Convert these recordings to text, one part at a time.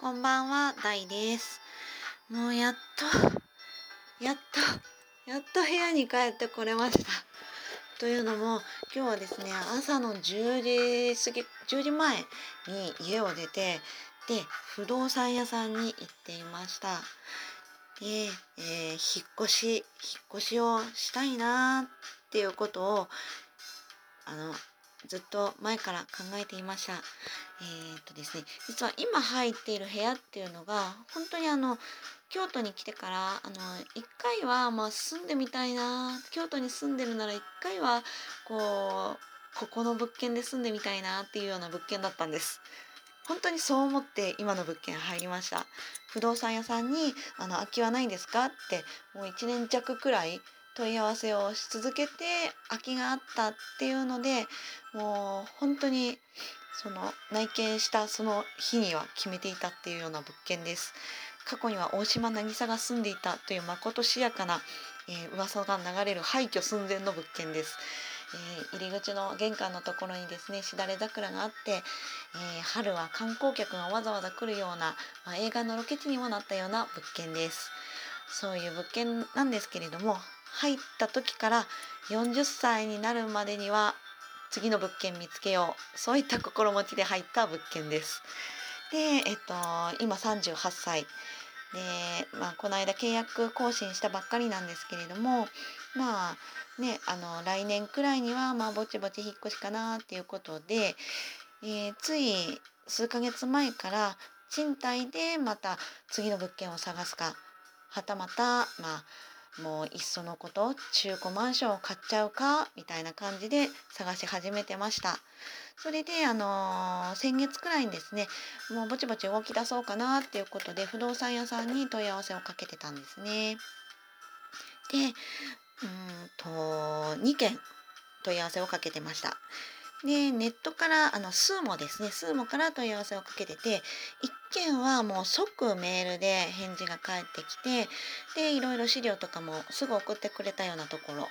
こんばんは、ダイです。もうやっと、やっと、やっと部屋に帰ってこれました。というのも、今日はですね、朝の10時過ぎ、10時前に家を出て、で、不動産屋さんに行っていました。で、えー引っ越し、引っ越しをしたいなっていうことを、あの、ずっと前から考えていました。えーっとですね、実は今入っている部屋っていうのが、本当にあの、京都に来てから、あの、一回は、まあ、住んでみたいな、京都に住んでるなら一回は、こう、ここの物件で住んでみたいなっていうような物件だったんです。本当にそう思って今の物件入りました。不動産屋さんに、あの、空きはないんですか？って、もう1年弱くらい問い合わせをし続けて、空きがあったっていうので、もう本当に、その内見したその日には決めていたっていうような物件です。過去には大島渚が住んでいたというまことしやかな、えー噂が流れる廃墟寸前の物件です。えー入り口の玄関のところにですねしだれ桜があって、えー春は観光客がわざわざ来るような、まあ、映画のロケ地にもなったような物件です。そういう物件なんですけれども入った時から40歳になるまでには次の物件見つけようそういった心持ちで入った物件です。で、えっと、今38歳で、まあ、この間契約更新したばっかりなんですけれどもまあねあの来年くらいにはまあぼちぼち引っ越しかなっていうことで、えーつい数ヶ月前から賃貸でまた次の物件を探すかはたまたまあもういっそのこと中古マンションを買っちゃうかみたいな感じで探し始めてました。それであのー先月くらいにですねもうぼちぼち動き出そうかなっていうことで不動産屋さんに問い合わせをかけてたんですね。でうんと2件問い合わせをかけてました。でネットからあのスーモですね。スーモから問い合わせをかけてて1件はもう即メールで返事が返ってきてでいろいろ資料とかもすぐ送ってくれたようなところ。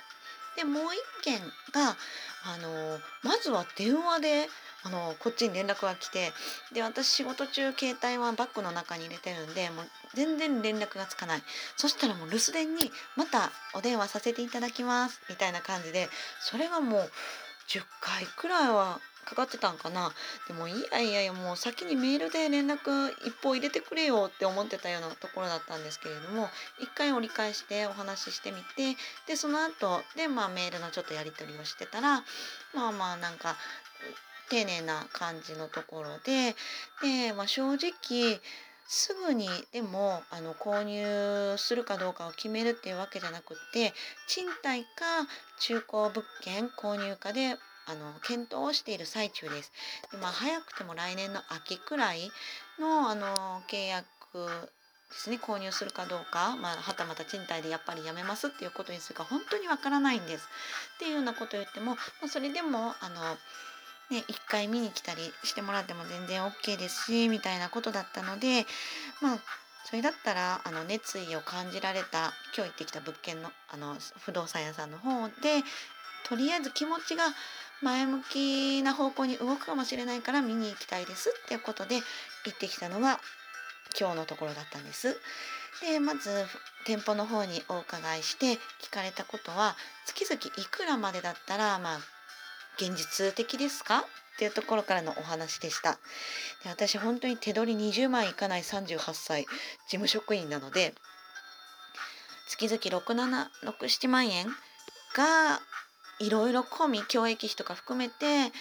でもう1件があのまずは電話であのこっちに連絡が来てで私仕事中携帯はバッグの中に入れてるんでもう全然連絡がつかない。そしたらもう留守電に「またお電話させていただきます」みたいな感じでそれがもう10回くらいはかかってたんかな。でもいやいやいやもう先にメールで連絡一報入れてくれよって思ってたようなところだったんですけれども一回折り返してお話ししてみてでその後でまあメールのちょっとやり取りをしてたらまあまあなんか丁寧な感じのところでで、まあ、正直すぐにでもあの購入するかどうかを決めるっていうわけじゃなくって賃貸か中古物件購入かであの検討をしている最中です。でまあ、早くても来年の秋くらいのあの契約ですね購入するかどうか、まあ、はたまた賃貸でやっぱりやめますっていうことにするか本当にわからないんです。っていうようなことを言っても、まあ、それでもあのね、一回見に来たりしてもらっても全然 OK ですしみたいなことだったのでまあそれだったらあの熱意を感じられた今日行ってきた物件のあの不動産屋さんの方でとりあえず気持ちが前向きな方向に動くかもしれないから見に行きたいですっていうことで行ってきたのが今日のところだったんです。でまず店舗の方にお伺いして聞かれたことは月々いくらまでだったらまあ現実的ですか？っていうところからのお話でした。で私本当に手取り20万いかない38歳事務職員なので月々6767万円がいろいろ込み教育費とか含めて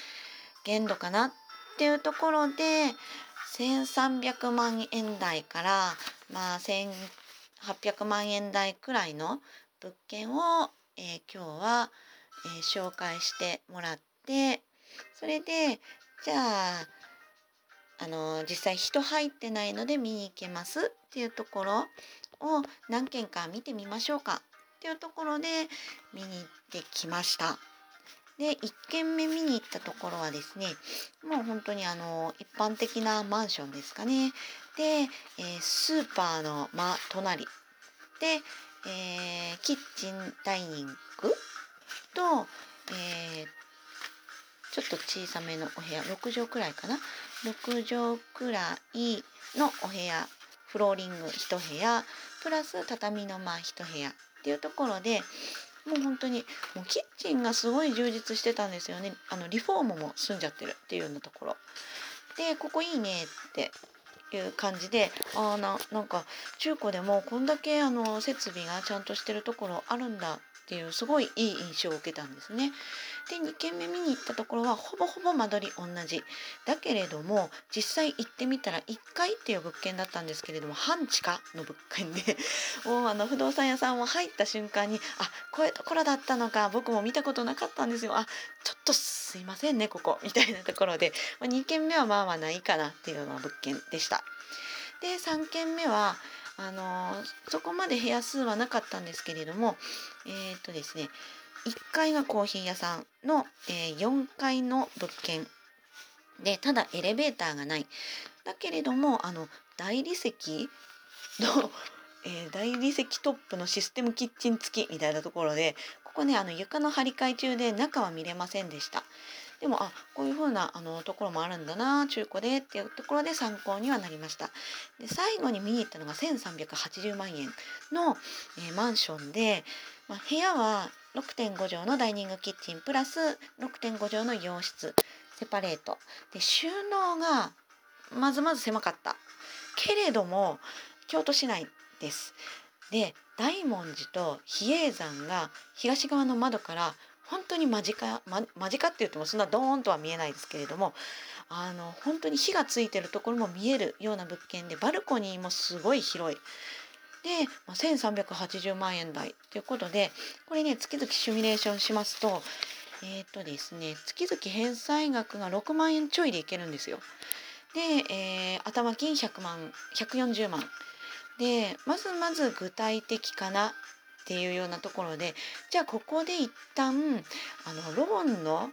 限度かなっていうところで1300万円台からまあ1800万円台くらいの物件を、えー今日は、えー紹介してもらってそれでじゃああの実際人入ってないので見に行けますっていうところを何件か見てみましょうかっていうところで見に行ってきました。で1軒目見に行ったところはですねもう本当にあの一般的なマンションですかねで、えースーパーの真隣で、えーキッチンダイニングと、えーちょっと小さめのお部屋。6畳くらいかな。6畳くらいのお部屋。フローリング1部屋。プラス畳の間1部屋っていうところでもう本当にもうキッチンがすごい充実してたんですよね。あのリフォームも済んじゃってるっていうようなところ。でここいいねっていう感じでああななんか中古でもこんだけあの設備がちゃんとしてるところあるんだっていうすごいいい印象を受けたんですね。で2軒目見に行ったところはほぼほぼ間取り同じだけれども実際行ってみたら1階っていう物件だったんですけれども半地下の物件で もうあの不動産屋さんも入った瞬間にあこういうところだったのか僕も見たことなかったんですよあちょっとすいませんねここみたいなところで、ま、2軒目はまあまあないかなっていうような物件でした。で3軒目はあのー、そこまで部屋数はなかったんですけれどもえー、っとですね1階がコーヒー屋さんの、えー、4階の物件。でただエレベーターがない。だけれどもあの大理石のえー、大理石トップのシステムキッチン付きみたいなところでここねあの床の張り替え中で中は見れませんでした。でもあこういう風なあなところもあるんだな中古でっていうところで参考にはなりました。で最後に見に行ったのが1380万円の、えー、マンションで、まあ、部屋は6.5畳のダイニングキッチンプラス6.5畳の洋室。セパレート。で収納がまずまず狭かった。けれども京都市内です。で大文字と比叡山が東側の窓から本当に間近、ま、間近って言ってもそんなドーンとは見えないですけれどもあの本当に火がついてるところも見えるような物件でバルコニーもすごい広い。で、まあ、1380万円台ということでこれね月々シミュレーションしますとえっ、ー、とですね月々返済額が6万円ちょいでいけるんですよ。で、えー、頭金100万140万でまずまず具体的かなっていうようなところでじゃあここで一旦あのローンの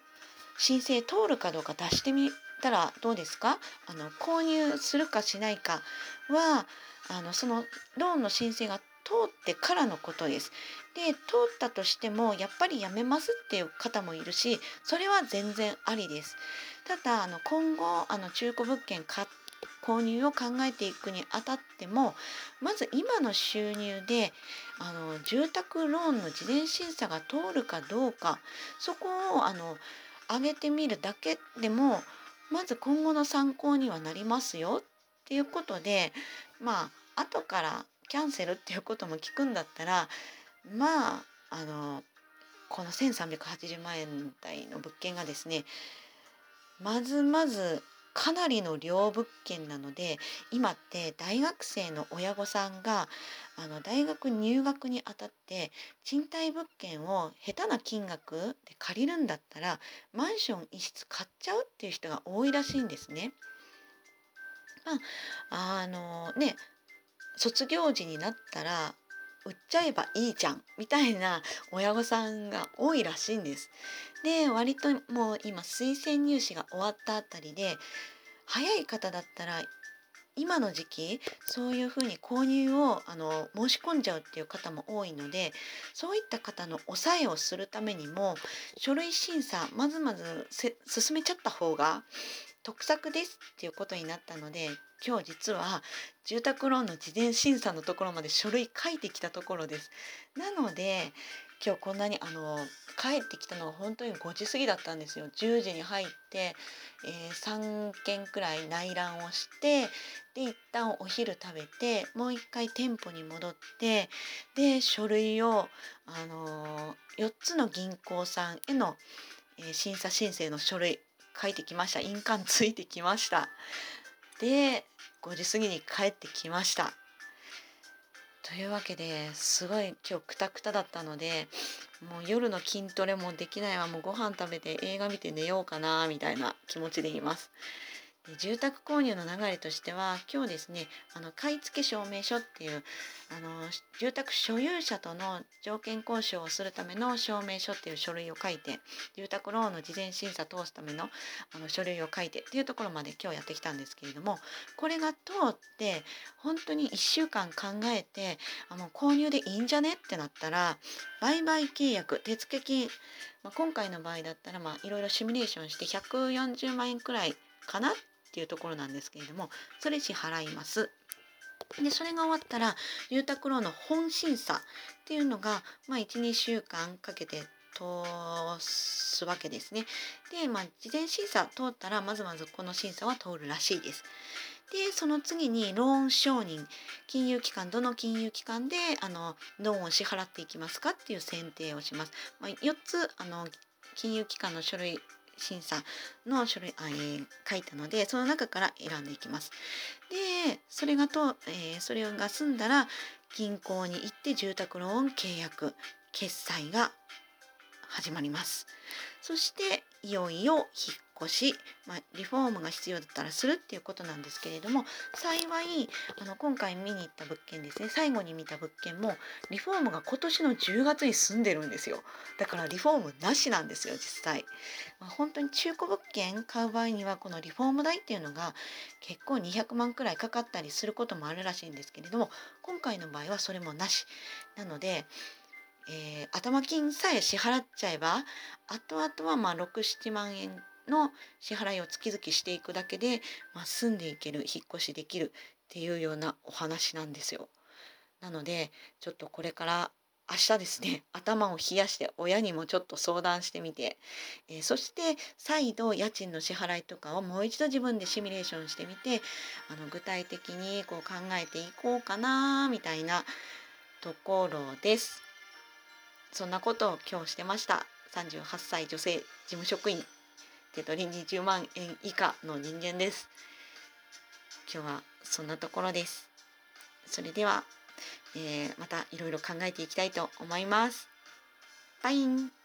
申請通るかどうか出してみたらどうですか？あの購入するかしないかはあのそのローンの申請が通ってからのことです。で通ったとしてもやっぱりやめますっていう方もいるしそれは全然ありです。ただあの今後あの中古物件買購入を考えていくにあたってもまず今の収入であの住宅ローンの事前審査が通るかどうかそこをあの上げてみるだけでもまず今後の参考にはなりますよっていうことでまあ後からキャンセルっていうことも聞くんだったらまああのこの1380万円台の物件がですねまずまずかなりの両物件なので今って大学生の親御さんがあの大学入学にあたって賃貸物件を下手な金額で借りるんだったらマンション一室買っちゃうっていう人が多いらしいんですね。まああのね卒業時になったら売っちゃえばいいじゃんみたいな親御さんが多いらしいんです。で割ともう今推薦入試が終わったあたりで早い方だったら今の時期そういうふうに購入をあの申し込んじゃうっていう方も多いのでそういった方の抑えをするためにも書類審査まずまず進めちゃった方が得策ですっていうことになったので今日実は住宅ローンの事前審査のところまで書類書いてきたところです。なので今日こんなにあの帰ってきたのが本当に5時過ぎだったんですよ10時に入って、えー、3軒くらい内覧をしてで一旦お昼食べてもう一回店舗に戻ってで書類を、あのー、4つの銀行さんへの、えー、審査申請の書類書いてきました。印鑑ついてきました。で5時過ぎに帰ってきました。というわけですごい今日クタクタだったのでもう夜の筋トレもできないわ。もうご飯食べて映画見て寝ようかなみたいな気持ちでいます。で住宅購入の流れとしては今日ですねあの買付証明書っていうあの住宅所有者との条件交渉をするための証明書っていう書類を書いて住宅ローンの事前審査通すためのあの書類を書いてっていうところまで今日やってきたんですけれどもこれが通って本当に1週間考えてあの購入でいいんじゃねってなったら売買契約手付金、まあ、今回の場合だったらいろいろシミュレーションして140万円くらいかなっっていうところなんですけれどもそれ支払います。でそれが終わったら住宅ローンの本審査っていうのが、まあ、12週間かけて通すわけですね。で、まあ、事前審査通ったらまずまずこの審査は通るらしいです。でその次にローン承認金融機関どの金融機関であのローンを支払っていきますかっていう選定をします。まあ、4つあの金融機関の書類審査の書類あ、えー、書いたのでその中から選んでいきます。でそれがと、えー、それが済んだら銀行に行って住宅ローン契約決済が始まります。そしていよいよ引っ越し、まあ、リフォームが必要だったらするっていうことなんですけれども幸いあの今回見に行った物件ですね最後に見た物件もリフォームが今年の10月に住んでるんですよ。だからリフォームなしなんですよ実際、まあ、本当に中古物件買う場合にはこのリフォーム代っていうのが結構200万くらいかかったりすることもあるらしいんですけれども今回の場合はそれもなし。なのでえー、頭金さえ支払っちゃえば後々はまあ67万円の支払いを月々していくだけで、まあ、住んでいける引っ越しできるっていうようなお話なんですよ。なのでちょっとこれから明日ですね 頭を冷やして親にもちょっと相談してみて、えー、そして再度家賃の支払いとかをもう一度自分でシミュレーションしてみてあの具体的にこう考えていこうかなみたいなところです。そんなことを今日してました38歳女性事務職員手取り20万円以下の人間です。今日はそんなところです。それでは、えー、またいろいろ考えていきたいと思います。バイン。